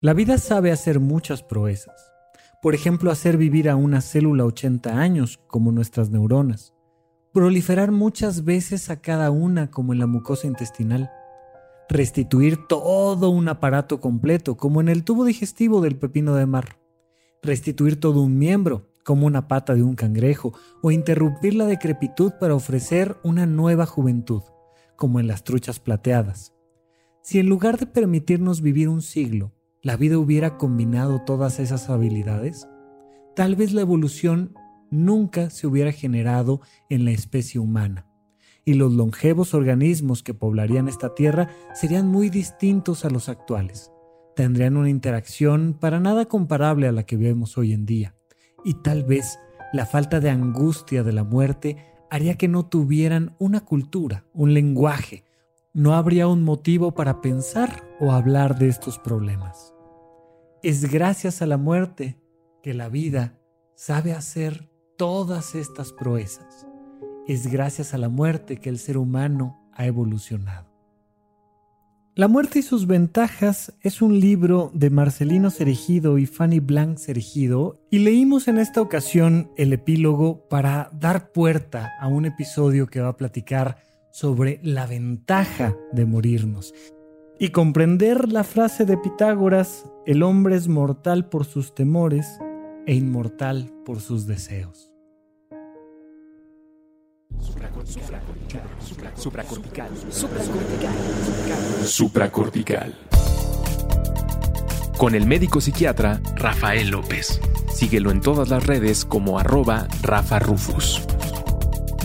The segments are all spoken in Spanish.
La vida sabe hacer muchas proezas. Por ejemplo, hacer vivir a una célula 80 años, como nuestras neuronas. Proliferar muchas veces a cada una, como en la mucosa intestinal. Restituir todo un aparato completo, como en el tubo digestivo del pepino de mar. Restituir todo un miembro, como una pata de un cangrejo, o interrumpir la decrepitud para ofrecer una nueva juventud, como en las truchas plateadas. Si en lugar de permitirnos vivir un siglo, la vida hubiera combinado todas esas habilidades, tal vez la evolución nunca se hubiera generado en la especie humana, y los longevos organismos que poblarían esta Tierra serían muy distintos a los actuales. Tendrían una interacción para nada comparable a la que vemos hoy en día, y tal vez la falta de angustia de la muerte haría que no tuvieran una cultura, un lenguaje, no habría un motivo para pensar o hablar de estos problemas. Es gracias a la muerte que la vida sabe hacer todas estas proezas. Es gracias a la muerte que el ser humano ha evolucionado. La muerte y sus ventajas es un libro de Marcelino Cerejido y Fanny Blanc Cerejido y leímos en esta ocasión el epílogo para dar puerta a un episodio que va a platicar sobre la ventaja de morirnos y comprender la frase de Pitágoras, el hombre es mortal por sus temores e inmortal por sus deseos. Supracortical. Supracortical. Supracortical. Con el médico psiquiatra Rafael López. Síguelo en todas las redes como arroba Rafa Rufus.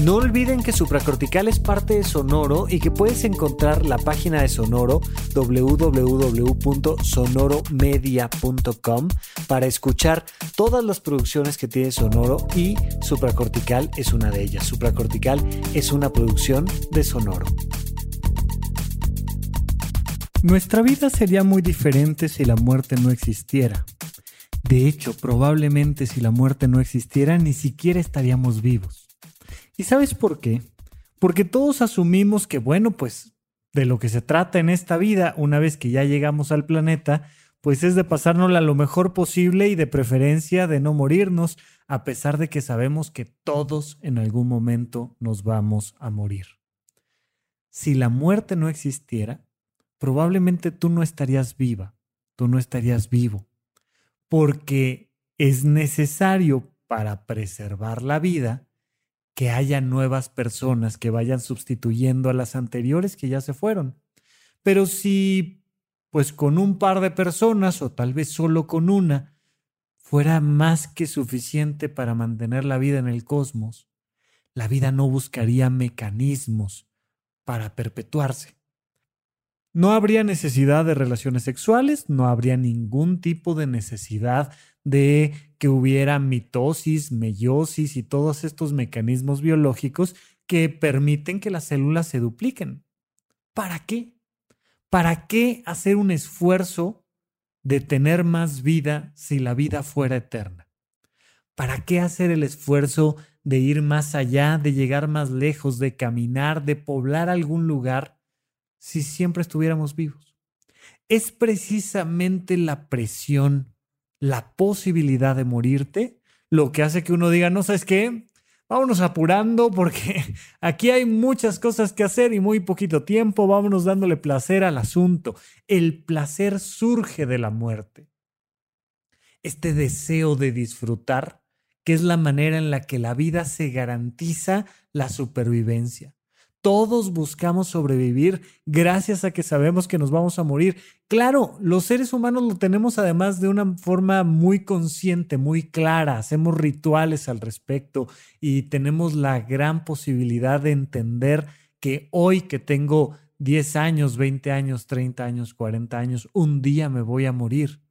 No olviden que Supracortical es parte de Sonoro y que puedes encontrar la página de Sonoro www.sonoromedia.com para escuchar todas las producciones que tiene Sonoro y Supracortical es una de ellas. Supracortical es una producción de Sonoro. Nuestra vida sería muy diferente si la muerte no existiera. De hecho, probablemente si la muerte no existiera, ni siquiera estaríamos vivos. ¿Y sabes por qué? Porque todos asumimos que, bueno, pues de lo que se trata en esta vida, una vez que ya llegamos al planeta, pues es de pasárnosla lo mejor posible y de preferencia de no morirnos, a pesar de que sabemos que todos en algún momento nos vamos a morir. Si la muerte no existiera, probablemente tú no estarías viva, tú no estarías vivo, porque es necesario para preservar la vida que haya nuevas personas que vayan sustituyendo a las anteriores que ya se fueron. Pero si, pues con un par de personas o tal vez solo con una, fuera más que suficiente para mantener la vida en el cosmos, la vida no buscaría mecanismos para perpetuarse. No habría necesidad de relaciones sexuales, no habría ningún tipo de necesidad de que hubiera mitosis, meiosis y todos estos mecanismos biológicos que permiten que las células se dupliquen. ¿Para qué? ¿Para qué hacer un esfuerzo de tener más vida si la vida fuera eterna? ¿Para qué hacer el esfuerzo de ir más allá, de llegar más lejos, de caminar, de poblar algún lugar si siempre estuviéramos vivos? Es precisamente la presión la posibilidad de morirte, lo que hace que uno diga, no sabes qué, vámonos apurando porque aquí hay muchas cosas que hacer y muy poquito tiempo, vámonos dándole placer al asunto. El placer surge de la muerte. Este deseo de disfrutar, que es la manera en la que la vida se garantiza la supervivencia. Todos buscamos sobrevivir gracias a que sabemos que nos vamos a morir. Claro, los seres humanos lo tenemos además de una forma muy consciente, muy clara. Hacemos rituales al respecto y tenemos la gran posibilidad de entender que hoy que tengo 10 años, 20 años, 30 años, 40 años, un día me voy a morir.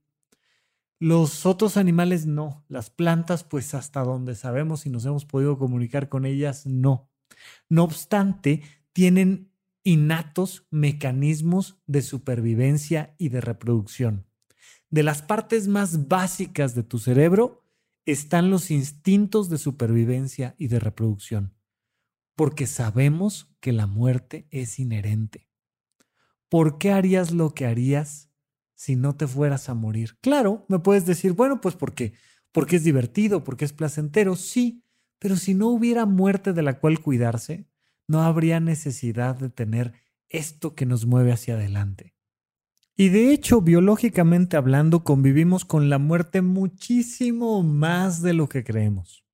Los otros animales no, las plantas pues hasta donde sabemos y nos hemos podido comunicar con ellas no. No obstante, tienen innatos mecanismos de supervivencia y de reproducción. De las partes más básicas de tu cerebro están los instintos de supervivencia y de reproducción, porque sabemos que la muerte es inherente. ¿Por qué harías lo que harías si no te fueras a morir? Claro, me puedes decir, bueno, pues porque porque es divertido, porque es placentero, sí, pero si no hubiera muerte de la cual cuidarse, no habría necesidad de tener esto que nos mueve hacia adelante. Y de hecho, biológicamente hablando, convivimos con la muerte muchísimo más de lo que creemos.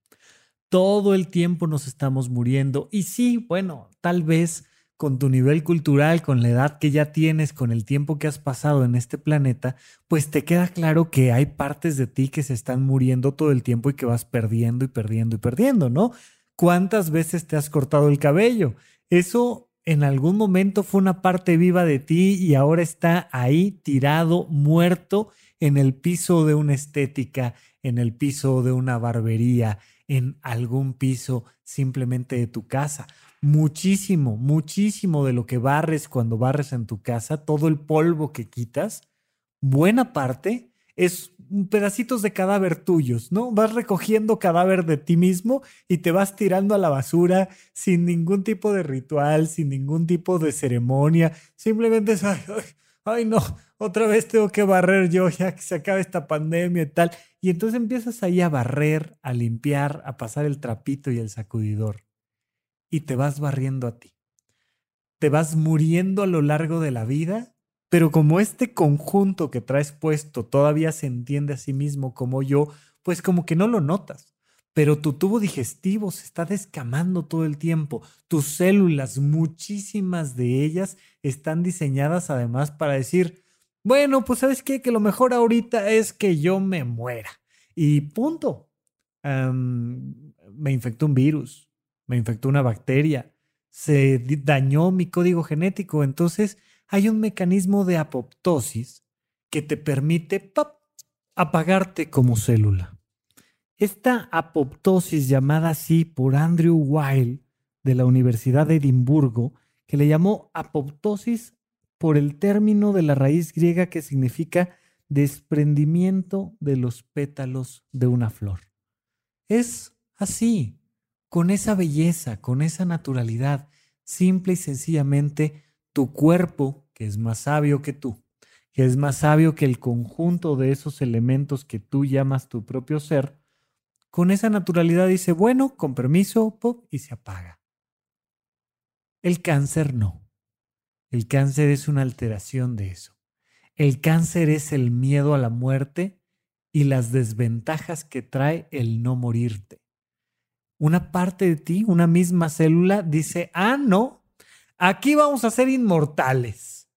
Todo el tiempo nos estamos muriendo y sí, bueno, tal vez con tu nivel cultural, con la edad que ya tienes, con el tiempo que has pasado en este planeta, pues te queda claro que hay partes de ti que se están muriendo todo el tiempo y que vas perdiendo y perdiendo y perdiendo, ¿no? ¿Cuántas veces te has cortado el cabello? Eso en algún momento fue una parte viva de ti y ahora está ahí tirado, muerto en el piso de una estética, en el piso de una barbería, en algún piso simplemente de tu casa muchísimo, muchísimo de lo que barres cuando barres en tu casa, todo el polvo que quitas, buena parte es pedacitos de cadáver tuyos, ¿no? Vas recogiendo cadáver de ti mismo y te vas tirando a la basura sin ningún tipo de ritual, sin ningún tipo de ceremonia, simplemente es, ay, ay, no, otra vez tengo que barrer yo ya que se acabe esta pandemia y tal. Y entonces empiezas ahí a barrer, a limpiar, a pasar el trapito y el sacudidor y te vas barriendo a ti. Te vas muriendo a lo largo de la vida, pero como este conjunto que traes puesto todavía se entiende a sí mismo como yo, pues como que no lo notas. Pero tu tubo digestivo se está descamando todo el tiempo. Tus células, muchísimas de ellas, están diseñadas además para decir, bueno, pues sabes qué, que lo mejor ahorita es que yo me muera. Y punto. me infectó un virus, me infectó una bacteria, se dañó mi código genético. Entonces hay un mecanismo de apoptosis que te permite apagarte como célula. Esta apoptosis llamada así por Andrew Weil de la Universidad de Edimburgo, que le llamó apoptosis por el término de la raíz griega que significa desprendimiento de los pétalos de una flor. Es así, con esa belleza, con esa naturalidad, simple y sencillamente tu cuerpo, que es más sabio que tú, que es más sabio que el conjunto de esos elementos que tú llamas tu propio ser, con esa naturalidad dice, bueno, con permiso, pop, y se apaga. El cáncer no. El cáncer es una alteración de eso. El cáncer es el miedo a la muerte y las desventajas que trae el no morirte una parte de ti, una misma célula, dice, ah, no, aquí vamos a ser inmortales.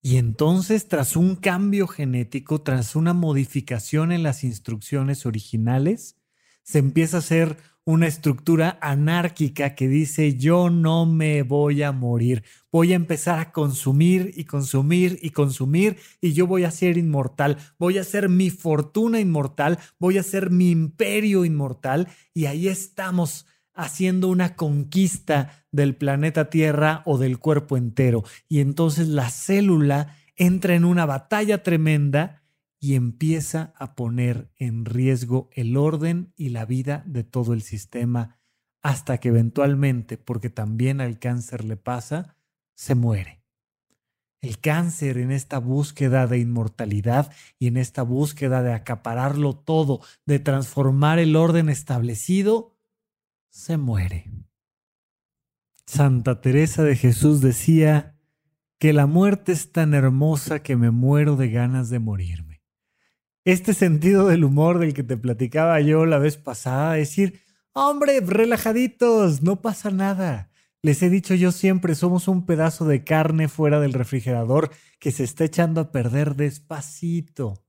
Y entonces, tras un cambio genético, tras una modificación en las instrucciones originales, se empieza a hacer una estructura anárquica que dice yo no me voy a morir, voy a empezar a consumir y consumir y consumir y yo voy a ser inmortal, voy a ser mi fortuna inmortal, voy a ser mi imperio inmortal y ahí estamos haciendo una conquista del planeta Tierra o del cuerpo entero. Y entonces la célula entra en una batalla tremenda y empieza a poner en riesgo el orden y la vida de todo el sistema hasta que eventualmente, porque también al cáncer le pasa, se muere. El cáncer en esta búsqueda de inmortalidad y en esta búsqueda de acapararlo todo, de transformar el orden establecido, se muere. Santa Teresa de Jesús decía que la muerte es tan hermosa que me muero de ganas de morirme este sentido del humor del que te platicaba yo la vez pasada, decir, hombre, relajaditos, no pasa nada. Les he dicho yo siempre, somos un pedazo de carne fuera del refrigerador que se está echando a perder despacito.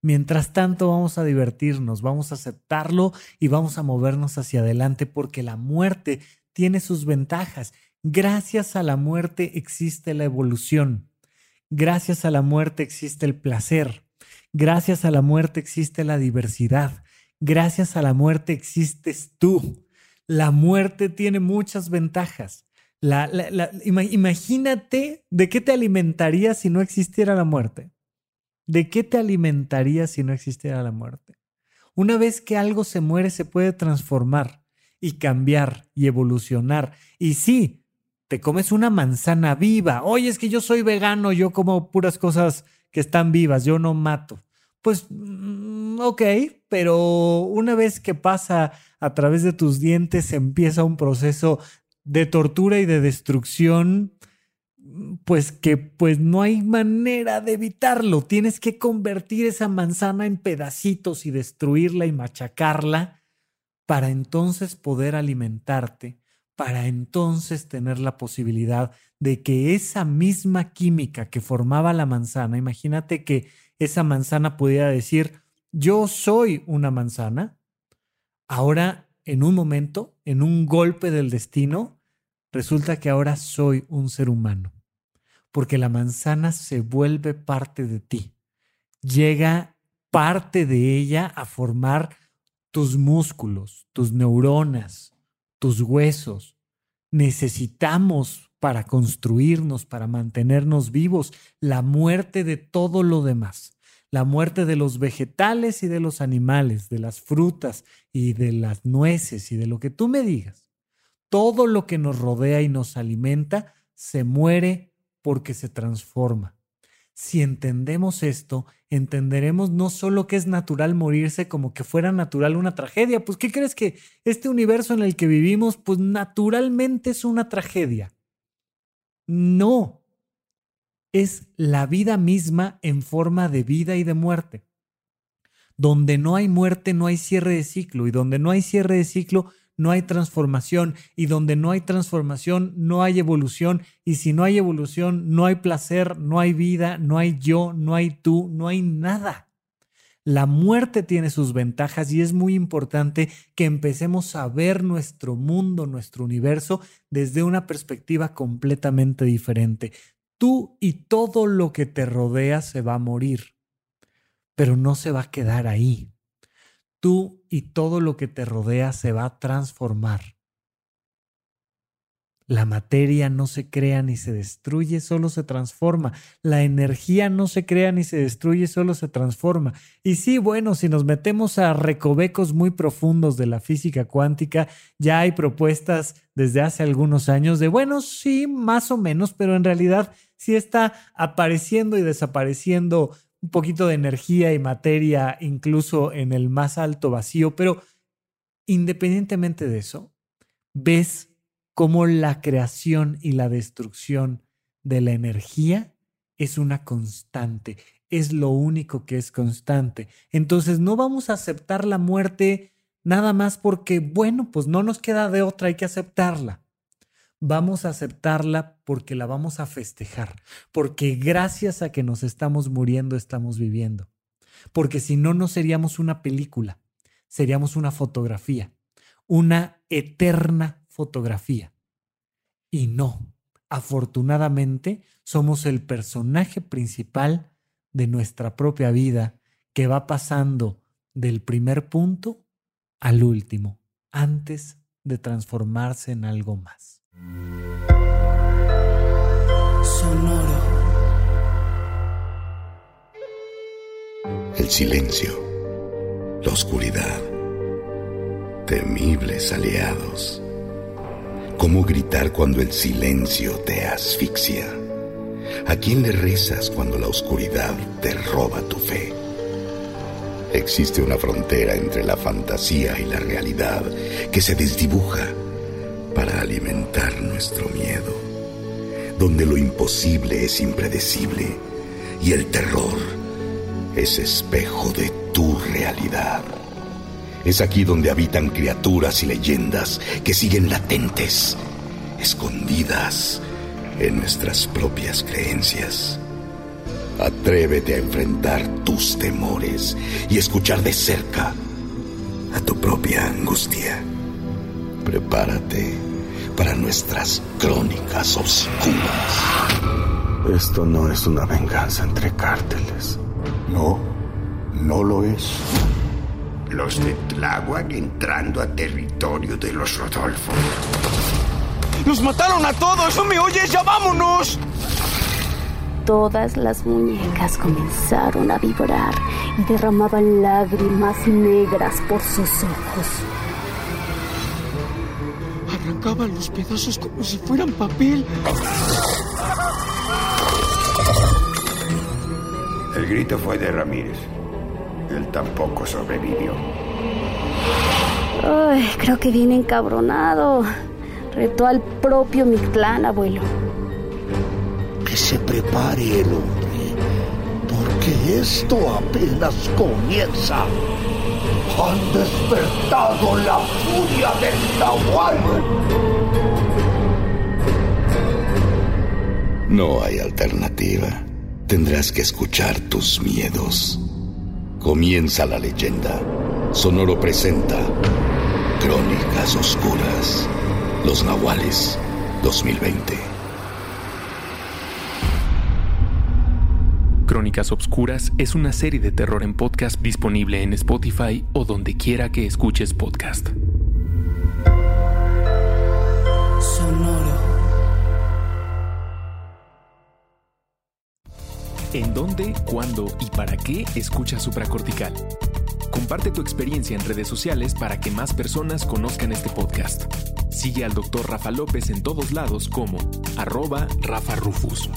Mientras tanto vamos a divertirnos, vamos a aceptarlo y vamos a movernos hacia adelante porque la muerte tiene sus ventajas. Gracias a la muerte existe la evolución. Gracias a la muerte existe el placer. Gracias a la muerte existe la diversidad. Gracias a la muerte existes tú. La muerte tiene muchas ventajas. imagínate de qué te alimentarías si no existiera la muerte. ¿De qué te alimentarías si no existiera la muerte? Una vez que algo se muere, se puede transformar y cambiar y evolucionar. Y sí, te comes una manzana viva. Oye, es que yo soy vegano, yo como puras cosas que están vivas, yo no mato. Pues, mm, ok, pero una vez que pasa a través de tus dientes, empieza un proceso de tortura y de destrucción pues que pues no hay manera de evitarlo. Tienes que convertir esa manzana en pedacitos y destruirla y machacarla para entonces poder alimentarte, para entonces tener la posibilidad de que esa misma química que formaba la manzana, imagínate que esa manzana pudiera decir, yo soy una manzana, ahora en un momento, en un golpe del destino, resulta que ahora soy un ser humano porque la manzana se vuelve parte de ti. Llega parte de ella a formar tus músculos, tus neuronas, tus huesos. Necesitamos para construirnos, para mantenernos vivos, la muerte de todo lo demás. La muerte de los vegetales y de los animales, de las frutas y de las nueces y de lo que tú me digas. Todo lo que nos rodea y nos alimenta se muere porque se transforma. Si entendemos esto, entenderemos no solo que es natural morirse como que fuera natural una tragedia. Pues, ¿qué crees que este universo en el que vivimos, pues naturalmente es una tragedia? No. Es la vida misma en forma de vida y de muerte. Donde no hay muerte, no hay cierre de ciclo. Y donde no hay cierre de ciclo, no hay transformación y donde no hay transformación no hay evolución y si no hay evolución no hay placer, no hay vida, no hay yo, no hay tú, no hay nada. La muerte tiene sus ventajas y es muy importante que empecemos a ver nuestro mundo, nuestro universo desde una perspectiva completamente diferente. Tú y todo lo que te rodea se va a morir, pero no se va a quedar ahí tú y todo lo que te rodea se va a transformar. La materia no se crea ni se destruye, solo se transforma. La energía no se crea ni se destruye, solo se transforma. Y sí, bueno, si nos metemos a recovecos muy profundos de la física cuántica, ya hay propuestas desde hace algunos años de, bueno, sí, más o menos, pero en realidad sí está apareciendo y desapareciendo un poquito de energía y materia incluso en el más alto vacío, pero independientemente de eso, ves cómo la creación y la destrucción de la energía es una constante, es lo único que es constante. Entonces no vamos a aceptar la muerte nada más porque, bueno, pues no nos queda de otra, hay que aceptarla vamos a aceptarla porque la vamos a festejar, porque gracias a que nos estamos muriendo estamos viviendo, porque si no, no seríamos una película, seríamos una fotografía, una eterna fotografía. Y no, afortunadamente somos el personaje principal de nuestra propia vida que va pasando del primer punto al último, antes de transformarse en algo más. Sonoro. El silencio, la oscuridad, temibles aliados. ¿Cómo gritar cuando el silencio te asfixia? ¿A quién le rezas cuando la oscuridad te roba tu fe? Existe una frontera entre la fantasía y la realidad que se desdibuja para alimentar nuestro miedo, donde lo imposible es impredecible y el terror es espejo de tu realidad. Es aquí donde habitan criaturas y leyendas que siguen latentes, escondidas en nuestras propias creencias. Atrévete a enfrentar tus temores y escuchar de cerca a tu propia angustia. Prepárate para nuestras crónicas oscuras. Esto no es una venganza entre cárteles. No, no lo es. Los de Tláhuac entrando a territorio de los Rodolfos. ¡Nos mataron a todos! ¡No me oyes! ¡Ya vámonos! Todas las muñecas comenzaron a vibrar y derramaban lágrimas negras por sus ojos. Los pedazos como si fueran papel. El grito fue de Ramírez. Él tampoco sobrevivió. Ay, creo que viene encabronado. Retó al propio Mictlán, abuelo. Que se prepare el hombre, porque esto apenas comienza. Han despertado la furia del Nahual. No hay alternativa. Tendrás que escuchar tus miedos. Comienza la leyenda. Sonoro presenta Crónicas Oscuras. Los Nahuales 2020. Crónicas Obscuras es una serie de terror en podcast disponible en Spotify o donde quiera que escuches podcast. Sonoro. ¿En dónde, cuándo y para qué escuchas supracortical? Comparte tu experiencia en redes sociales para que más personas conozcan este podcast. Sigue al Dr. Rafa López en todos lados como arroba Rafa Rufus.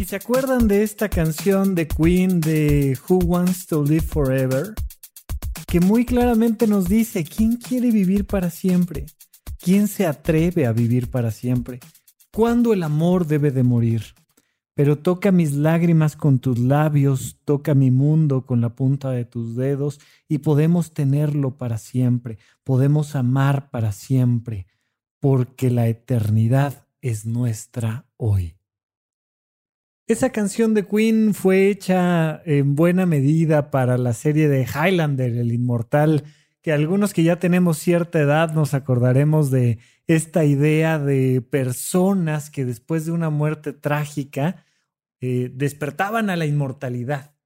¿Y se acuerdan de esta canción de Queen de Who Wants to Live Forever? Que muy claramente nos dice, ¿quién quiere vivir para siempre? ¿Quién se atreve a vivir para siempre? ¿Cuándo el amor debe de morir? Pero toca mis lágrimas con tus labios, toca mi mundo con la punta de tus dedos y podemos tenerlo para siempre, podemos amar para siempre, porque la eternidad es nuestra hoy. Esa canción de Queen fue hecha en buena medida para la serie de Highlander, el inmortal, que algunos que ya tenemos cierta edad nos acordaremos de esta idea de personas que después de una muerte trágica eh, despertaban a la inmortalidad.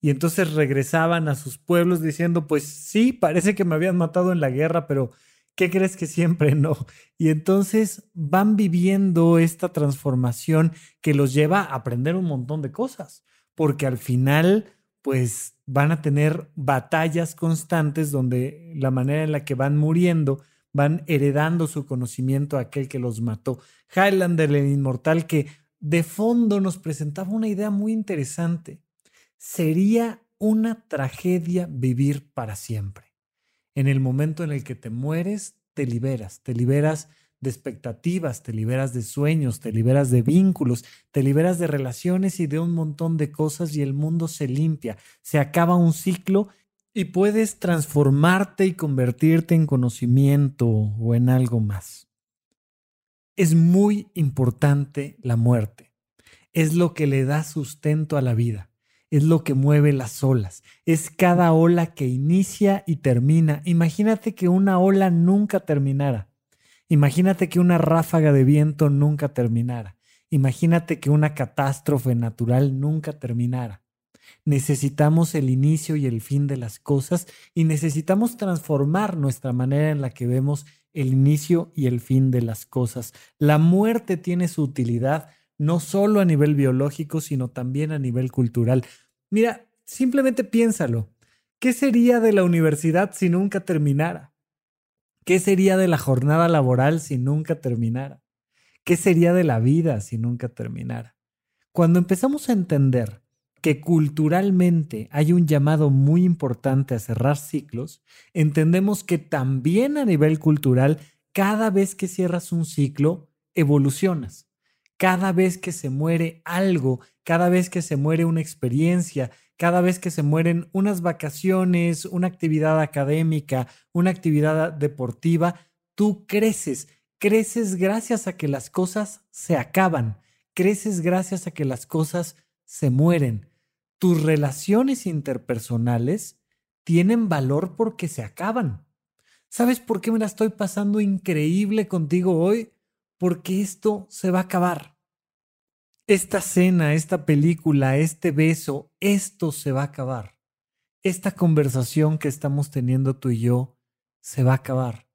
Y entonces regresaban a sus pueblos diciendo, pues sí, parece que me habían matado en la guerra, pero ¿qué crees que siempre no? Y entonces van viviendo esta transformación que los lleva a aprender un montón de cosas, porque al final, pues van a tener batallas constantes donde la manera en la que van muriendo, van heredando su conocimiento a aquel que los mató. Highlander, el inmortal, que de fondo nos presentaba una idea muy interesante. Sería una tragedia vivir para siempre. En el momento en el que te mueres, te liberas, te liberas de expectativas, te liberas de sueños, te liberas de vínculos, te liberas de relaciones y de un montón de cosas y el mundo se limpia, se acaba un ciclo y puedes transformarte y convertirte en conocimiento o en algo más. Es muy importante la muerte. Es lo que le da sustento a la vida. Es lo que mueve las olas. Es cada ola que inicia y termina. Imagínate que una ola nunca terminara. Imagínate que una ráfaga de viento nunca terminara. Imagínate que una catástrofe natural nunca terminara. Necesitamos el inicio y el fin de las cosas y necesitamos transformar nuestra manera en la que vemos el inicio y el fin de las cosas. La muerte tiene su utilidad no solo a nivel biológico, sino también a nivel cultural. Mira, simplemente piénsalo. ¿Qué sería de la universidad si nunca terminara? ¿Qué sería de la jornada laboral si nunca terminara? ¿Qué sería de la vida si nunca terminara? Cuando empezamos a entender que culturalmente hay un llamado muy importante a cerrar ciclos, entendemos que también a nivel cultural, cada vez que cierras un ciclo, evolucionas. Cada vez que se muere algo, cada vez que se muere una experiencia, cada vez que se mueren unas vacaciones, una actividad académica, una actividad deportiva, tú creces, creces gracias a que las cosas se acaban, creces gracias a que las cosas se mueren. Tus relaciones interpersonales tienen valor porque se acaban. ¿Sabes por qué me la estoy pasando increíble contigo hoy? Porque esto se va a acabar. Esta cena, esta película, este beso, esto se va a acabar. Esta conversación que estamos teniendo tú y yo se va a acabar.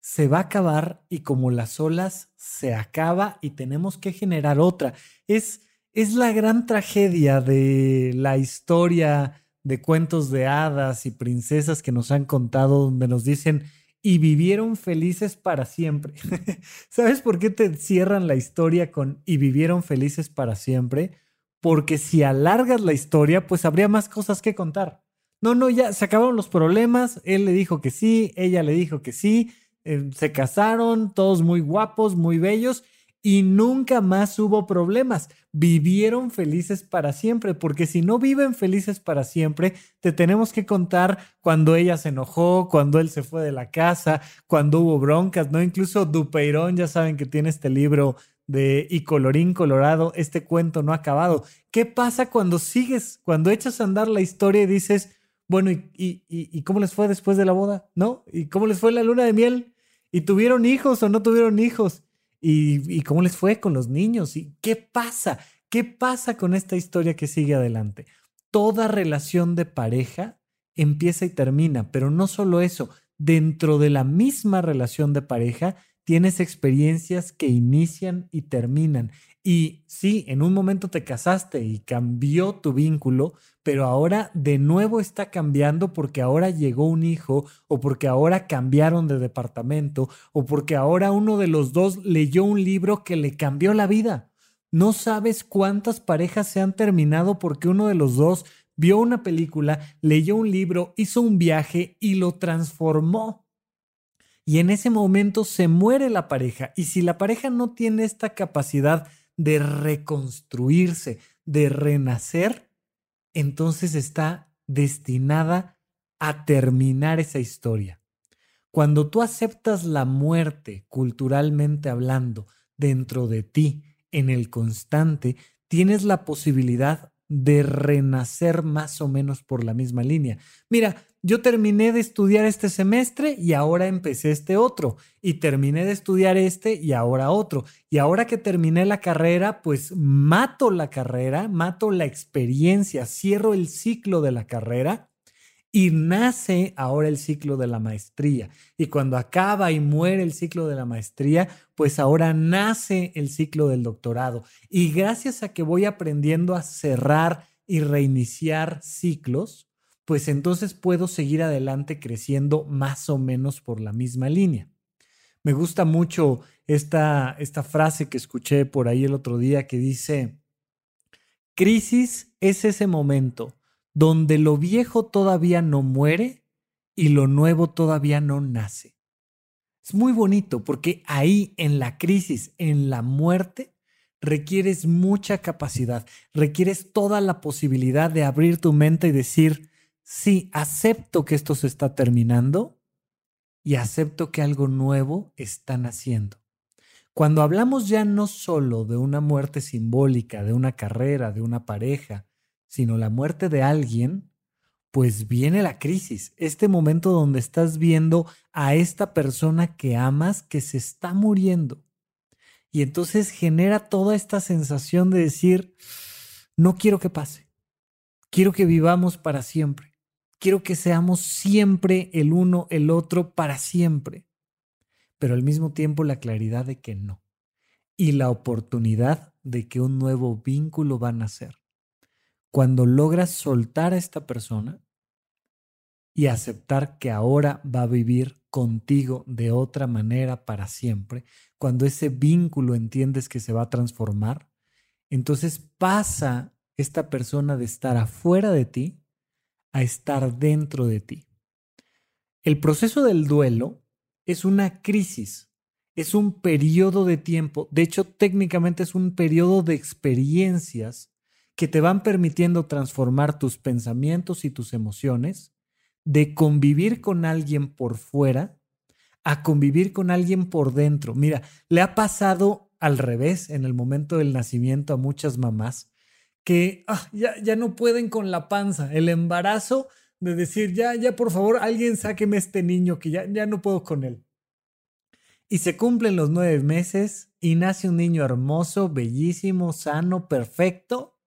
Se va a acabar y como las olas se acaba y tenemos que generar otra. Es, es la gran tragedia de la historia de cuentos de hadas y princesas que nos han contado donde nos dicen y vivieron felices para siempre. ¿Sabes por qué te cierran la historia con y vivieron felices para siempre? Porque si alargas la historia, pues habría más cosas que contar. No, no, ya se acabaron los problemas, él le dijo que sí, ella le dijo que sí, eh, se casaron, todos muy guapos, muy bellos, y nunca más hubo problemas. Vivieron felices para siempre, porque si no viven felices para siempre, te tenemos que contar cuando ella se enojó, cuando él se fue de la casa, cuando hubo broncas, ¿no? Incluso Dupeirón, ya saben que tiene este libro de Y colorín colorado, este cuento no ha acabado. ¿Qué pasa cuando sigues, cuando echas a andar la historia y dices, bueno, ¿y, y, y cómo les fue después de la boda? ¿No? ¿Y cómo les fue la luna de miel? ¿Y tuvieron hijos o no tuvieron hijos? ¿Y, cómo les fue con los niños? ¿Y qué pasa? ¿Qué pasa con esta historia que sigue adelante? Toda relación de pareja empieza y termina, pero no solo eso, dentro de la misma relación de pareja tienes experiencias que inician y terminan. Y sí, en un momento te casaste y cambió tu vínculo, pero ahora de nuevo está cambiando porque ahora llegó un hijo o porque ahora cambiaron de departamento o porque ahora uno de los dos leyó un libro que le cambió la vida. No sabes cuántas parejas se han terminado porque uno de los dos vio una película, leyó un libro, hizo un viaje y lo transformó. Y en ese momento se muere la pareja. Y si la pareja no tiene esta capacidad de reconstruirse, de renacer, entonces está destinada a terminar esa historia. Cuando tú aceptas la muerte, culturalmente hablando, dentro de ti, en el constante, tienes la posibilidad de renacer más o menos por la misma línea. Mira, yo terminé de estudiar este semestre y ahora empecé este otro. Y terminé de estudiar este y ahora otro. Y ahora que terminé la carrera, pues mato la carrera, mato la experiencia, cierro el ciclo de la carrera y nace ahora el ciclo de la maestría. Y cuando acaba y muere el ciclo de la maestría, pues ahora nace el ciclo del doctorado. Y gracias a que voy aprendiendo a cerrar y reiniciar ciclos, pues entonces puedo seguir adelante creciendo más o menos por la misma línea. Me gusta mucho esta, esta frase que escuché por ahí el otro día que dice, crisis es ese momento donde lo viejo todavía no muere y lo nuevo todavía no nace. Es muy bonito porque ahí en la crisis, en la muerte, requieres mucha capacidad, requieres toda la posibilidad de abrir tu mente y decir, sí, acepto que esto se está terminando y acepto que algo nuevo está naciendo. Cuando hablamos ya no solo de una muerte simbólica, de una carrera, de una pareja, sino la muerte de alguien, pues viene la crisis, este momento donde estás viendo a esta persona que amas que se está muriendo. Y entonces genera toda esta sensación de decir, no quiero que pase, quiero que vivamos para siempre. Quiero que seamos siempre el uno, el otro, para siempre. Pero al mismo tiempo la claridad de que no. Y la oportunidad de que un nuevo vínculo va a nacer. Cuando logras soltar a esta persona y aceptar que ahora va a vivir contigo de otra manera para siempre, cuando ese vínculo entiendes que se va a transformar, entonces pasa esta persona de estar afuera de ti a estar dentro de ti. El proceso del duelo es una crisis, es un periodo de tiempo, de hecho técnicamente es un periodo de experiencias que te van permitiendo transformar tus pensamientos y tus emociones, de convivir con alguien por fuera a convivir con alguien por dentro. Mira, le ha pasado al revés en el momento del nacimiento a muchas mamás que ah, ya, ya no pueden con la panza, el embarazo de decir, ya, ya, por favor, alguien sáqueme este niño que ya, ya no puedo con él. Y se cumplen los nueve meses y nace un niño hermoso, bellísimo, sano, perfecto.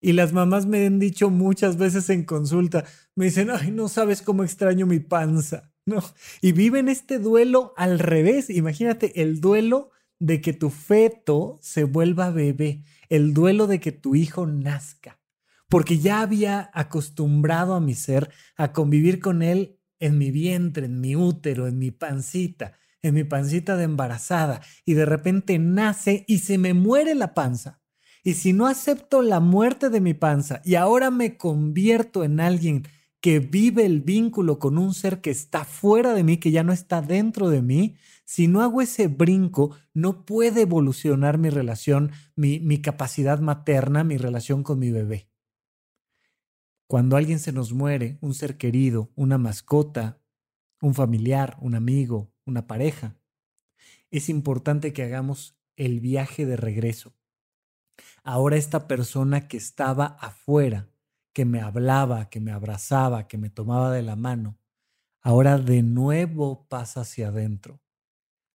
Y las mamás me han dicho muchas veces en consulta, me dicen, ay, no sabes cómo extraño mi panza. No. Y viven este duelo al revés. Imagínate el duelo de que tu feto se vuelva bebé, el duelo de que tu hijo nazca porque ya había acostumbrado a mi ser a convivir con él en mi vientre, en mi útero, en mi pancita, en mi pancita de embarazada, y de repente nace y se me muere la panza. Y si no acepto la muerte de mi panza y ahora me convierto en alguien que vive el vínculo con un ser que está fuera de mí, que ya no está dentro de mí, si no hago ese brinco, no puede evolucionar mi relación, mi, capacidad materna, mi relación con mi bebé. Cuando alguien se nos muere, un ser querido, una mascota, un familiar, un amigo, una pareja, es importante que hagamos el viaje de regreso. Ahora esta persona que estaba afuera, que me hablaba, que me abrazaba, que me tomaba de la mano, ahora de nuevo pasa hacia adentro,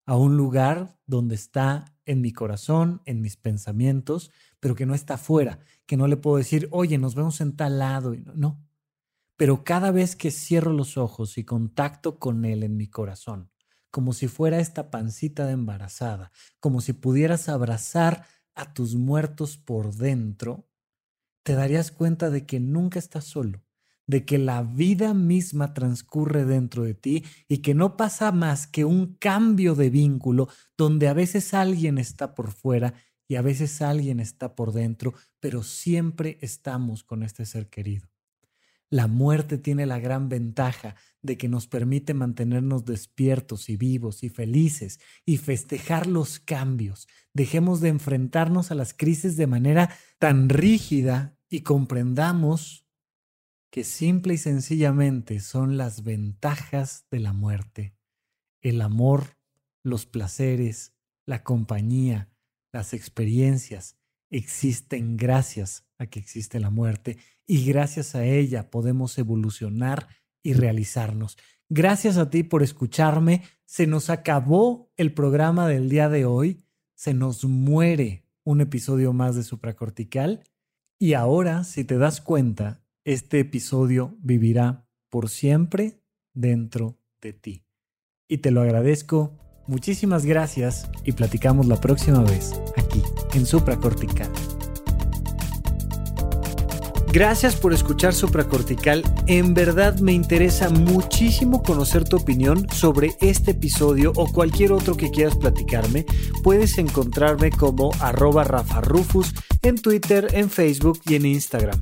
a un lugar donde está en mi corazón, en mis pensamientos, pero que no está afuera, que no le puedo decir, oye, nos vemos en tal lado. No. Pero cada vez que cierro los ojos y contacto con él en mi corazón, como si fuera esta pancita de embarazada, como si pudieras abrazar a tus muertos por dentro, te darías cuenta de que nunca estás solo, de que la vida misma transcurre dentro de ti y que no pasa más que un cambio de vínculo donde a veces alguien está por fuera y a veces alguien está por dentro, pero siempre estamos con este ser querido. La muerte tiene la gran ventaja de que nos permite mantenernos despiertos y vivos y felices y festejar los cambios. Dejemos de enfrentarnos a las crisis de manera tan rígida y comprendamos que simple y sencillamente son las ventajas de la muerte. El amor, los placeres, la compañía, las experiencias existen gracias a que existe la muerte y gracias a ella podemos evolucionar y realizarnos. Gracias a ti por escucharme. Se nos acabó el programa del día de hoy. Se nos muere un episodio más de supracortical. Y ahora, si te das cuenta, este episodio vivirá por siempre dentro de ti. Y te lo agradezco Muchísimas gracias y platicamos la próxima vez aquí en Supracortical. Gracias por escuchar Supracortical. En verdad me interesa muchísimo conocer tu opinión sobre este episodio o cualquier otro que quieras platicarme. Puedes encontrarme como arroba Rafa Rufus en Twitter, en Facebook y en Instagram.